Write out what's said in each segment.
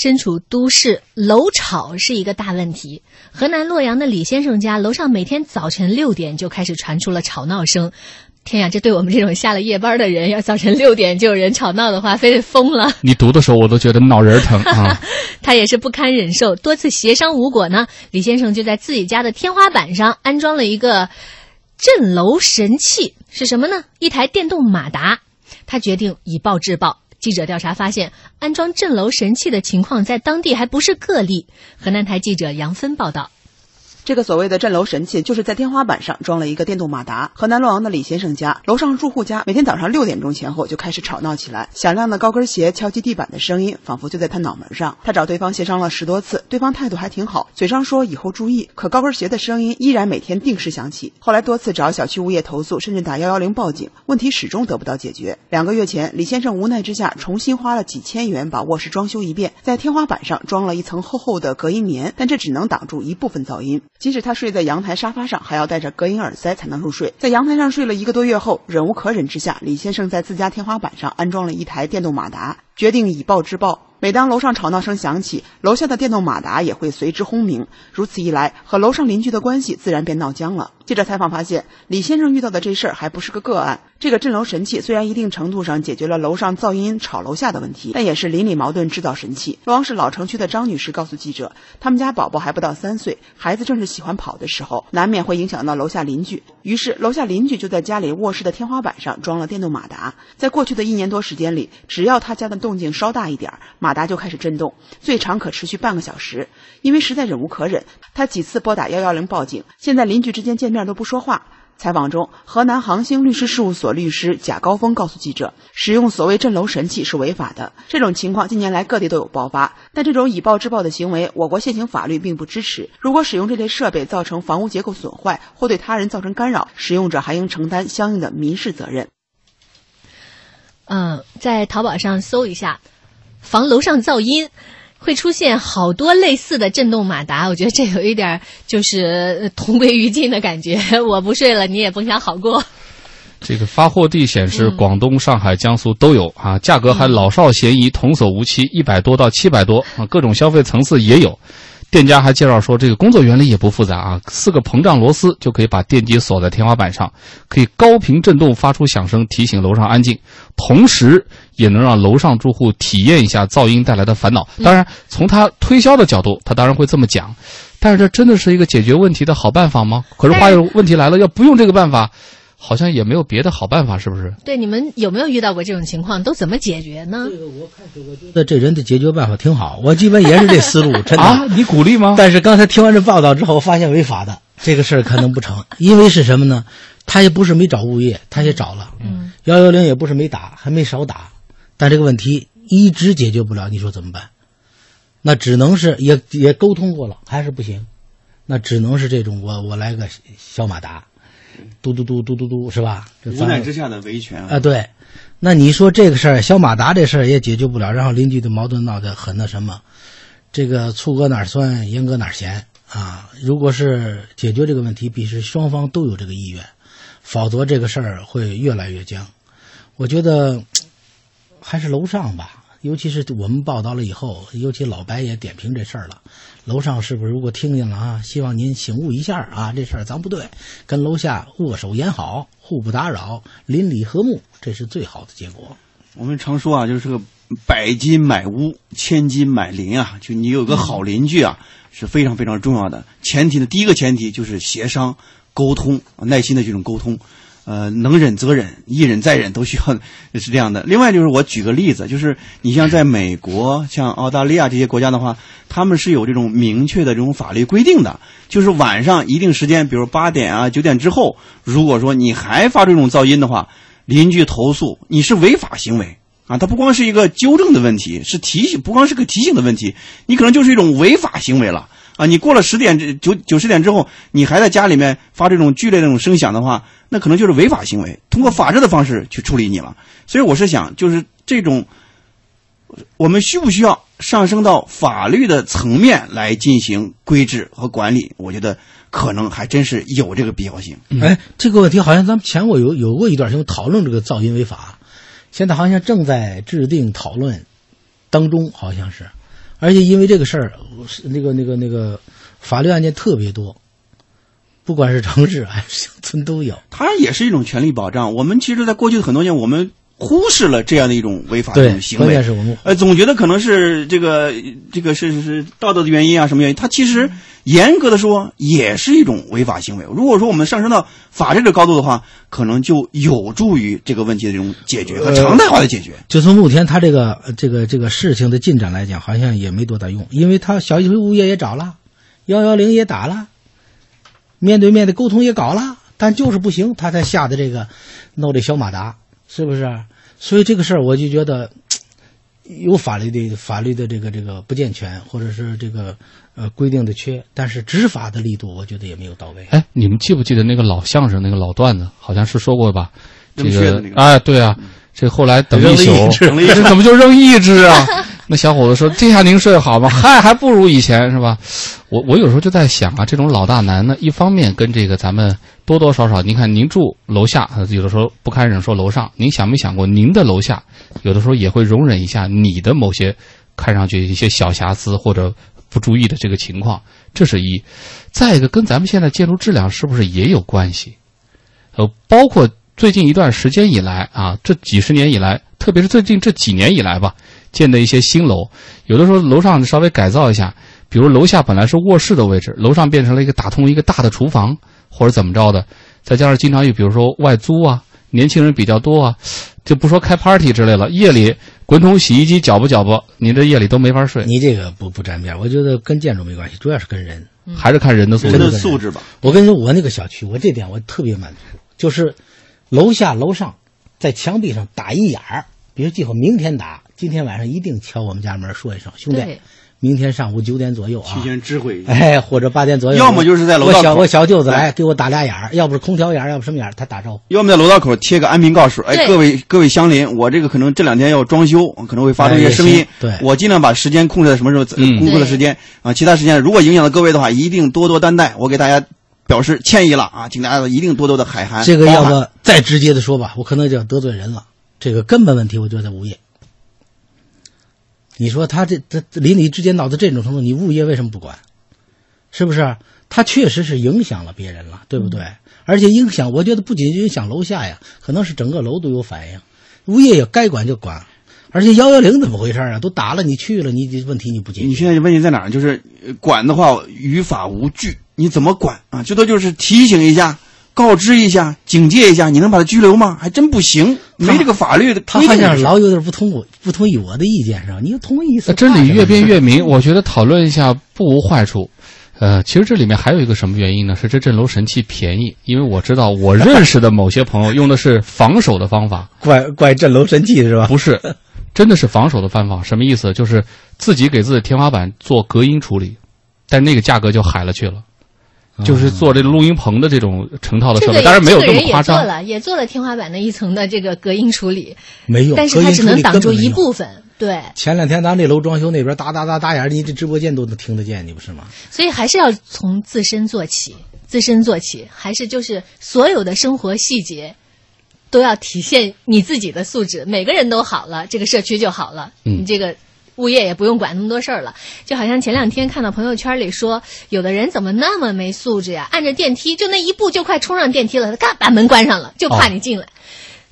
身处都市，楼吵是一个大问题。河南洛阳的李先生家楼上每天早晨六点就开始传出了吵闹声。天呀，这对我们这种下了夜班的人，要早晨六点就有人吵闹的话，非得疯了。你读的时候，我都觉得脑仁疼啊。他也是不堪忍受，多次协商无果呢。李先生就在自己家的天花板上安装了一个震楼神器，是什么呢？一台电动马达。他决定以暴制暴。记者调查发现，安装震楼神器的情况在当地还不是个例。河南台记者杨芬报道。这个所谓的震楼神器，就是在天花板上装了一个电动马达。河南洛阳的李先生家楼上住户家，每天早上六点钟前后就开始吵闹起来，响亮的高跟鞋敲击地板的声音，仿佛就在他脑门上。他找对方协商了十多次，对方态度还挺好，嘴上说以后注意，可高跟鞋的声音依然每天定时响起。后来多次找小区物业投诉，甚至打幺幺零报警，问题始终得不到解决。两个月前，李先生无奈之下，重新花了几千元把卧室装修一遍，在天花板上装了一层厚厚的隔音棉，但这只能挡住一部分噪音。即使他睡在阳台沙发上，还要戴着隔音耳塞才能入睡。在阳台上睡了一个多月后，忍无可忍之下，李先生在自家天花板上安装了一台电动马达，决定以暴制暴。每当楼上吵闹声响起，楼下的电动马达也会随之轰鸣。如此一来，和楼上邻居的关系自然便闹僵了。记者采访发现，李先生遇到的这事儿还不是个个案。这个震楼神器虽然一定程度上解决了楼上噪音吵楼下的问题，但也是邻里矛盾制造神器。洛阳市老城区的张女士告诉记者，他们家宝宝还不到三岁，孩子正是喜欢跑的时候，难免会影响到楼下邻居。于是，楼下邻居就在家里卧室的天花板上装了电动马达。在过去的一年多时间里，只要他家的动静稍大一点，马达就开始震动，最长可持续半个小时。因为实在忍无可忍，他几次拨打幺幺零报警。现在邻居之间见面都不说话。采访中，河南航兴律师事务所律师贾高峰告诉记者，使用所谓震楼神器是违法的。这种情况近年来各地都有爆发，但这种以暴制暴的行为，我国现行法律并不支持。如果使用这类设备造成房屋结构损坏或对他人造成干扰，使用者还应承担相应的民事责任。嗯，在淘宝上搜一下，防楼上噪音。会出现好多类似的震动马达，我觉得这有一点就是同归于尽的感觉。我不睡了，你也甭想好过。这个发货地显示，广东、上海、江苏都有啊，价格还老少咸宜，童叟无欺，一百多到七百多啊，各种消费层次也有。店家还介绍说，这个工作原理也不复杂啊，四个膨胀螺丝就可以把电机锁在天花板上，可以高频震动发出响声，提醒楼上安静，同时也能让楼上住户体验一下噪音带来的烦恼。当然，从他推销的角度，他当然会这么讲，但是这真的是一个解决问题的好办法吗？可是话又问题来了，要不用这个办法。好像也没有别的好办法，是不是？对，你们有没有遇到过这种情况？都怎么解决呢？这个我开始我觉得这人的解决办法挺好，我基本也是这思路，真的。啊，你鼓励吗？但是刚才听完这报道之后，发现违法的这个事儿可能不成，因为是什么呢？他也不是没找物业，他也找了，嗯，幺幺零也不是没打，还没少打，但这个问题一直解决不了，你说怎么办？那只能是也也沟通过了，还是不行，那只能是这种，我我来个小马达。嘟嘟嘟嘟嘟嘟，是吧？无奈之下的维权啊！对，那你说这个事儿，小马达这事儿也解决不了，然后邻居的矛盾闹得很那什么，这个醋搁哪儿酸，盐搁哪儿咸啊？如果是解决这个问题，必须双方都有这个意愿，否则这个事儿会越来越僵。我觉得还是楼上吧，尤其是我们报道了以后，尤其老白也点评这事儿了。楼上是不是如果听见了啊？希望您醒悟一下啊！这事儿咱不对，跟楼下握手言好，互不打扰，邻里和睦，这是最好的结果。我们常说啊，就是个百金买屋，千金买邻啊。就你有个好邻居啊，是非常非常重要的。前提呢，第一个前提就是协商、沟通、耐心的这种沟通。呃，能忍则忍，一忍再忍都需要 是这样的。另外就是我举个例子，就是你像在美国、像澳大利亚这些国家的话，他们是有这种明确的这种法律规定的，就是晚上一定时间，比如八点啊、九点之后，如果说你还发这种噪音的话，邻居投诉你是违法行为啊。它不光是一个纠正的问题，是提醒，不光是个提醒的问题，你可能就是一种违法行为了。啊，你过了十点九九十点之后，你还在家里面发这种剧烈这种声响的话，那可能就是违法行为，通过法治的方式去处理你了。所以我是想，就是这种，我们需不需要上升到法律的层面来进行规制和管理？我觉得可能还真是有这个必要性。哎，这个问题好像咱们前过有有过一段时间讨论这个噪音违法，现在好像正在制定讨论当中，好像是。而且因为这个事儿，那个那个那个法律案件特别多，不管是城市还是乡村都有。它也是一种权利保障。我们其实，在过去的很多年，我们忽视了这样的一种违法的一种，行为总觉得可能是这个这个是是是道德的原因啊，什么原因？它其实严格的说也是一种违法行为。如果说我们上升到法治的高度的话，可能就有助于这个问题的这种解决和常态化的解决。就从目前他这个呃这个这个事情的进展来讲，好像也没多大用，因为他小区物业也找了，幺幺零也打了，面对面的沟通也搞了，但就是不行，他才下的这个弄这小马达，是不是？所以这个事儿我就觉得 有法律的法律的这个这个不健全，或者是这个呃规定的缺，但是执法的力度我觉得也没有到位。哎，你们记不记得那个老相声那个老段子？好像是说过吧？这个那个哎，对啊，这后来等一宿扔了一 只，这怎么就扔一只啊？那小伙子说：“这下您睡得好吗？嗨，还不如以前是吧？”我我有时候就在想啊，这种老大难呢，一方面跟这个咱们多多少少，您看您住楼下，有的时候不堪忍说楼上，您想没想过您的楼下有的时候也会容忍一下你的某些看上去一些小瑕疵或者不注意的这个情况，这是一。再一个，跟咱们现在建筑质量是不是也有关系？呃，包括最近一段时间以来啊，这几十年以来，特别是最近这几年以来吧，建的一些新楼，有的时候楼上稍微改造一下，比如楼下本来是卧室的位置，楼上变成了一个打通一个大的厨房，或者怎么着的，再加上经常有比如说外租啊，年轻人比较多啊，就不说开 party 之类了，夜里滚筒洗衣机搅吧搅吧，你这夜里都没法睡，你这个不不沾边，我觉得跟建筑没关系，主要是跟人。还是看人的素质人。的素质吧，我跟你说，我那个小区，我这点我特别满足，就是楼下楼上在墙壁上打一眼儿，比如计划明天打，今天晚上一定敲我们家门说一声，兄弟，明天上午九点左右啊。提，前知会一下。哎，或者八点左右，要么就是在楼道口我小我小舅子来给我打俩眼儿，要不是空调眼儿，要不什么眼儿，他打招呼。要么在楼道口贴个安民告示，哎，各位各位乡邻，我这个可能这两天要装修，可能会发出一些声音。哎，对。我尽量把时间控制在什么时候，工作的时间啊，其他时间如果影响到各位的话，一定多多担待，我给大家表示歉意了啊，请大家一定多多的海涵。这个要不再直接的说吧，我可能就要得罪人了。这个根本问题，我觉得在物业。你说他这这邻里之间闹到这种程度，你物业为什么不管？是不是？他确实是影响了别人了，对不对？而且影响，我觉得不仅影响楼下呀，可能是整个楼都有反应。物业也该管就管，而且幺幺零怎么回事啊？都打了，你去了，你这问题你不解决？你现在问题在哪儿？就是呃管的话于法无据，你怎么管啊？最多就是提醒一下、告知一下、警戒一下，你能把他拘留吗？还真不行，没这个法律的他好像老有点不同我不同意我的意见是吧？你要同意一次，呃真理越辩越明。明，我觉得讨论一下不无坏处。呃，其实这里面还有一个什么原因呢？是这镇楼神器便宜，因为我知道我认识的某些朋友用的是防守的方法，怪怪镇楼神器是吧？不是，真的是防守的方法。什么意思？就是自己给自己天花板做隔音处理，但那个价格就海了去了。就是做这个录音棚的这种成套的设备，当然没有这么夸张。也做了，也做了天花板的一层的这个隔音处理，没有，但是它只能挡住一。部分。对，前两天咱这楼装修那边哒哒哒哒眼儿，你这直播间都能听得见，你不是吗？所以还是要从自身做起，自身做起，还是就是所有的生活细节都要体现你自己的素质。每个人都好了，这个社区就好了。嗯你这个。物业也不用管那么多事儿了，就好像前两天看到朋友圈里说，有的人怎么那么没素质呀？按着电梯就那一步就快冲上电梯了，他嘎把门关上了，就怕你进来。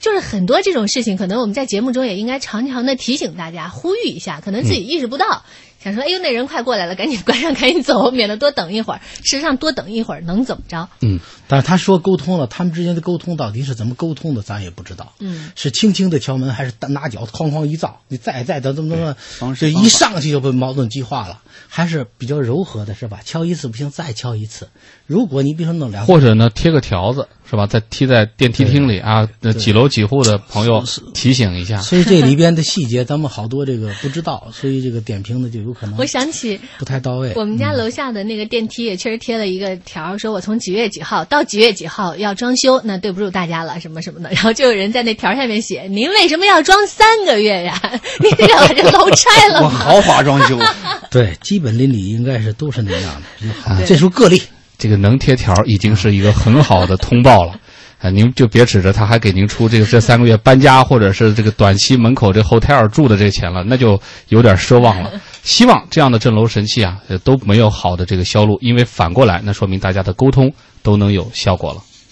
就是很多这种事情，可能我们在节目中也应该常常的提醒大家，呼吁一下，可能自己意识不到，想说，哎呦，那人快过来了，赶紧关上，赶紧走，免得多等一会儿。事实上，多等一会儿能怎么着？嗯，但是他说沟通了，他们之间的沟通到底是怎么沟通的，咱也不知道。嗯，是轻轻的敲门，还是拿脚哐哐一造？你再再怎么怎么这一上去就被矛盾激化了，还是比较柔和的，是吧？敲一次不行，再敲一次。如果你比如说弄两或者呢，贴个条子是吧？再贴在电梯厅里啊，那几楼几户的朋友提醒一下。所以这里边的细节咱们好多这个不知道，所以这个点评呢就有可能我想起不太到位。我们家楼下的那个电梯也确实贴了一个条，说我从几月几号到几月几号要装修，那对不住大家了，什么什么的。然后就有人在那条下面写：“ 您为什么要装三个月呀？您这要把这楼拆了我？” 豪华装修，对，基本邻里应该是都是那样的，好对这属个例。这个能贴条已经是一个很好的通报了。啊，您就别指着他还给您出这个这三个月搬家或者是这个短期门口这 hotel 住的这钱了，那就有点奢望了。希望这样的镇楼神器啊，都没有好的这个销路，因为反过来，那说明大家的沟通都能有效果了。